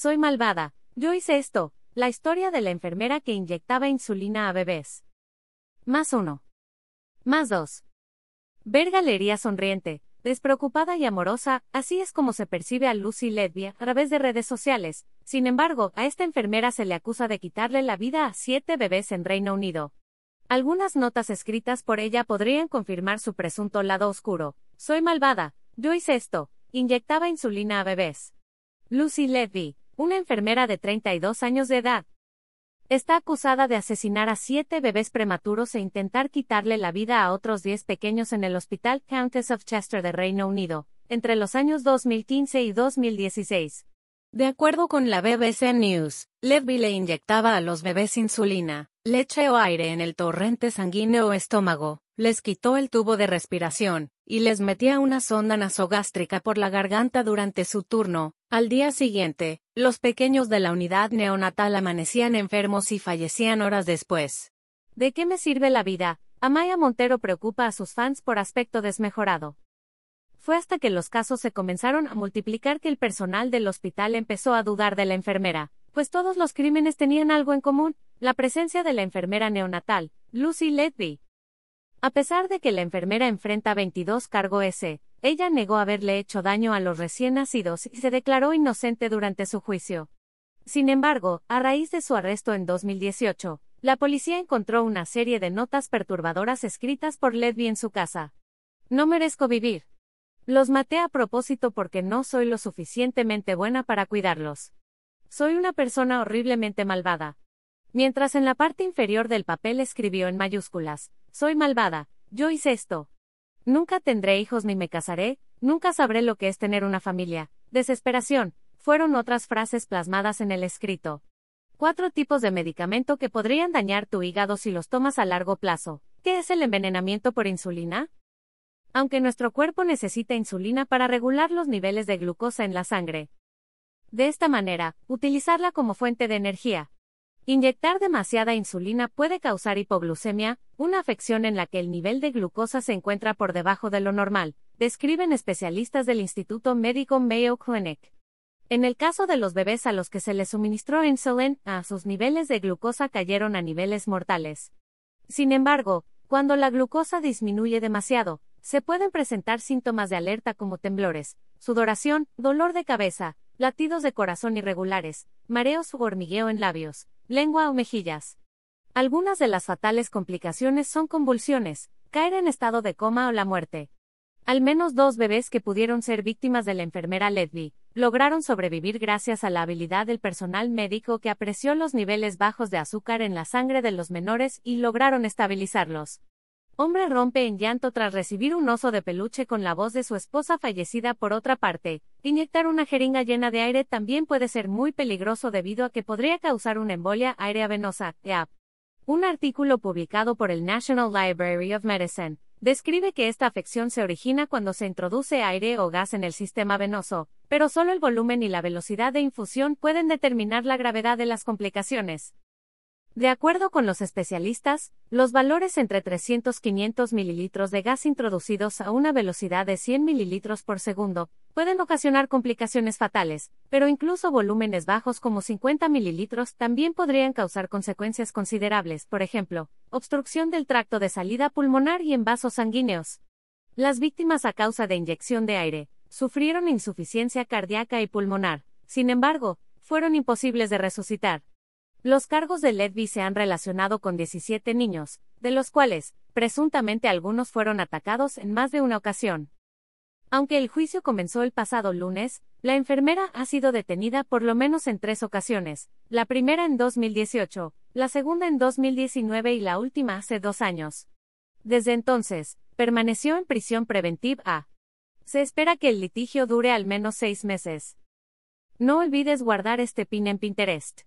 soy malvada, yo hice esto, la historia de la enfermera que inyectaba insulina a bebés. Más uno. Más dos. Ver galería sonriente, despreocupada y amorosa, así es como se percibe a Lucy Ledby a través de redes sociales. Sin embargo, a esta enfermera se le acusa de quitarle la vida a siete bebés en Reino Unido. Algunas notas escritas por ella podrían confirmar su presunto lado oscuro. Soy malvada, yo hice esto, inyectaba insulina a bebés. Lucy Ledby, una enfermera de 32 años de edad, Está acusada de asesinar a siete bebés prematuros e intentar quitarle la vida a otros diez pequeños en el Hospital Countess of Chester de Reino Unido, entre los años 2015 y 2016. De acuerdo con la BBC News, Levy le inyectaba a los bebés insulina, leche o aire en el torrente sanguíneo o estómago, les quitó el tubo de respiración, y les metía una sonda nasogástrica por la garganta durante su turno, al día siguiente, los pequeños de la unidad neonatal amanecían enfermos y fallecían horas después. ¿De qué me sirve la vida? Amaya Montero preocupa a sus fans por aspecto desmejorado. Fue hasta que los casos se comenzaron a multiplicar que el personal del hospital empezó a dudar de la enfermera, pues todos los crímenes tenían algo en común, la presencia de la enfermera neonatal, Lucy Ledby. A pesar de que la enfermera enfrenta 22 cargos S, ella negó haberle hecho daño a los recién nacidos y se declaró inocente durante su juicio. Sin embargo, a raíz de su arresto en 2018, la policía encontró una serie de notas perturbadoras escritas por Ledby en su casa. No merezco vivir. Los maté a propósito porque no soy lo suficientemente buena para cuidarlos. Soy una persona horriblemente malvada. Mientras en la parte inferior del papel escribió en mayúsculas, soy malvada, yo hice esto. Nunca tendré hijos ni me casaré, nunca sabré lo que es tener una familia. Desesperación, fueron otras frases plasmadas en el escrito. Cuatro tipos de medicamento que podrían dañar tu hígado si los tomas a largo plazo. ¿Qué es el envenenamiento por insulina? Aunque nuestro cuerpo necesita insulina para regular los niveles de glucosa en la sangre. De esta manera, utilizarla como fuente de energía, Inyectar demasiada insulina puede causar hipoglucemia, una afección en la que el nivel de glucosa se encuentra por debajo de lo normal, describen especialistas del Instituto Médico Mayo Clinic. En el caso de los bebés a los que se les suministró insulin, a sus niveles de glucosa cayeron a niveles mortales. Sin embargo, cuando la glucosa disminuye demasiado, se pueden presentar síntomas de alerta como temblores, sudoración, dolor de cabeza, latidos de corazón irregulares, mareos u hormigueo en labios, lengua o mejillas. Algunas de las fatales complicaciones son convulsiones, caer en estado de coma o la muerte. Al menos dos bebés que pudieron ser víctimas de la enfermera Ledby, lograron sobrevivir gracias a la habilidad del personal médico que apreció los niveles bajos de azúcar en la sangre de los menores y lograron estabilizarlos. Hombre rompe en llanto tras recibir un oso de peluche con la voz de su esposa fallecida por otra parte. Inyectar una jeringa llena de aire también puede ser muy peligroso debido a que podría causar una embolia aérea venosa. EAP. Un artículo publicado por el National Library of Medicine describe que esta afección se origina cuando se introduce aire o gas en el sistema venoso, pero solo el volumen y la velocidad de infusión pueden determinar la gravedad de las complicaciones. De acuerdo con los especialistas, los valores entre 300-500 mililitros de gas introducidos a una velocidad de 100 mililitros por segundo pueden ocasionar complicaciones fatales, pero incluso volúmenes bajos como 50 mililitros también podrían causar consecuencias considerables, por ejemplo, obstrucción del tracto de salida pulmonar y en vasos sanguíneos. Las víctimas a causa de inyección de aire sufrieron insuficiencia cardíaca y pulmonar, sin embargo, fueron imposibles de resucitar. Los cargos de Ledby se han relacionado con 17 niños, de los cuales, presuntamente algunos fueron atacados en más de una ocasión. Aunque el juicio comenzó el pasado lunes, la enfermera ha sido detenida por lo menos en tres ocasiones, la primera en 2018, la segunda en 2019 y la última hace dos años. Desde entonces, permaneció en prisión preventiva. Se espera que el litigio dure al menos seis meses. No olvides guardar este pin en Pinterest.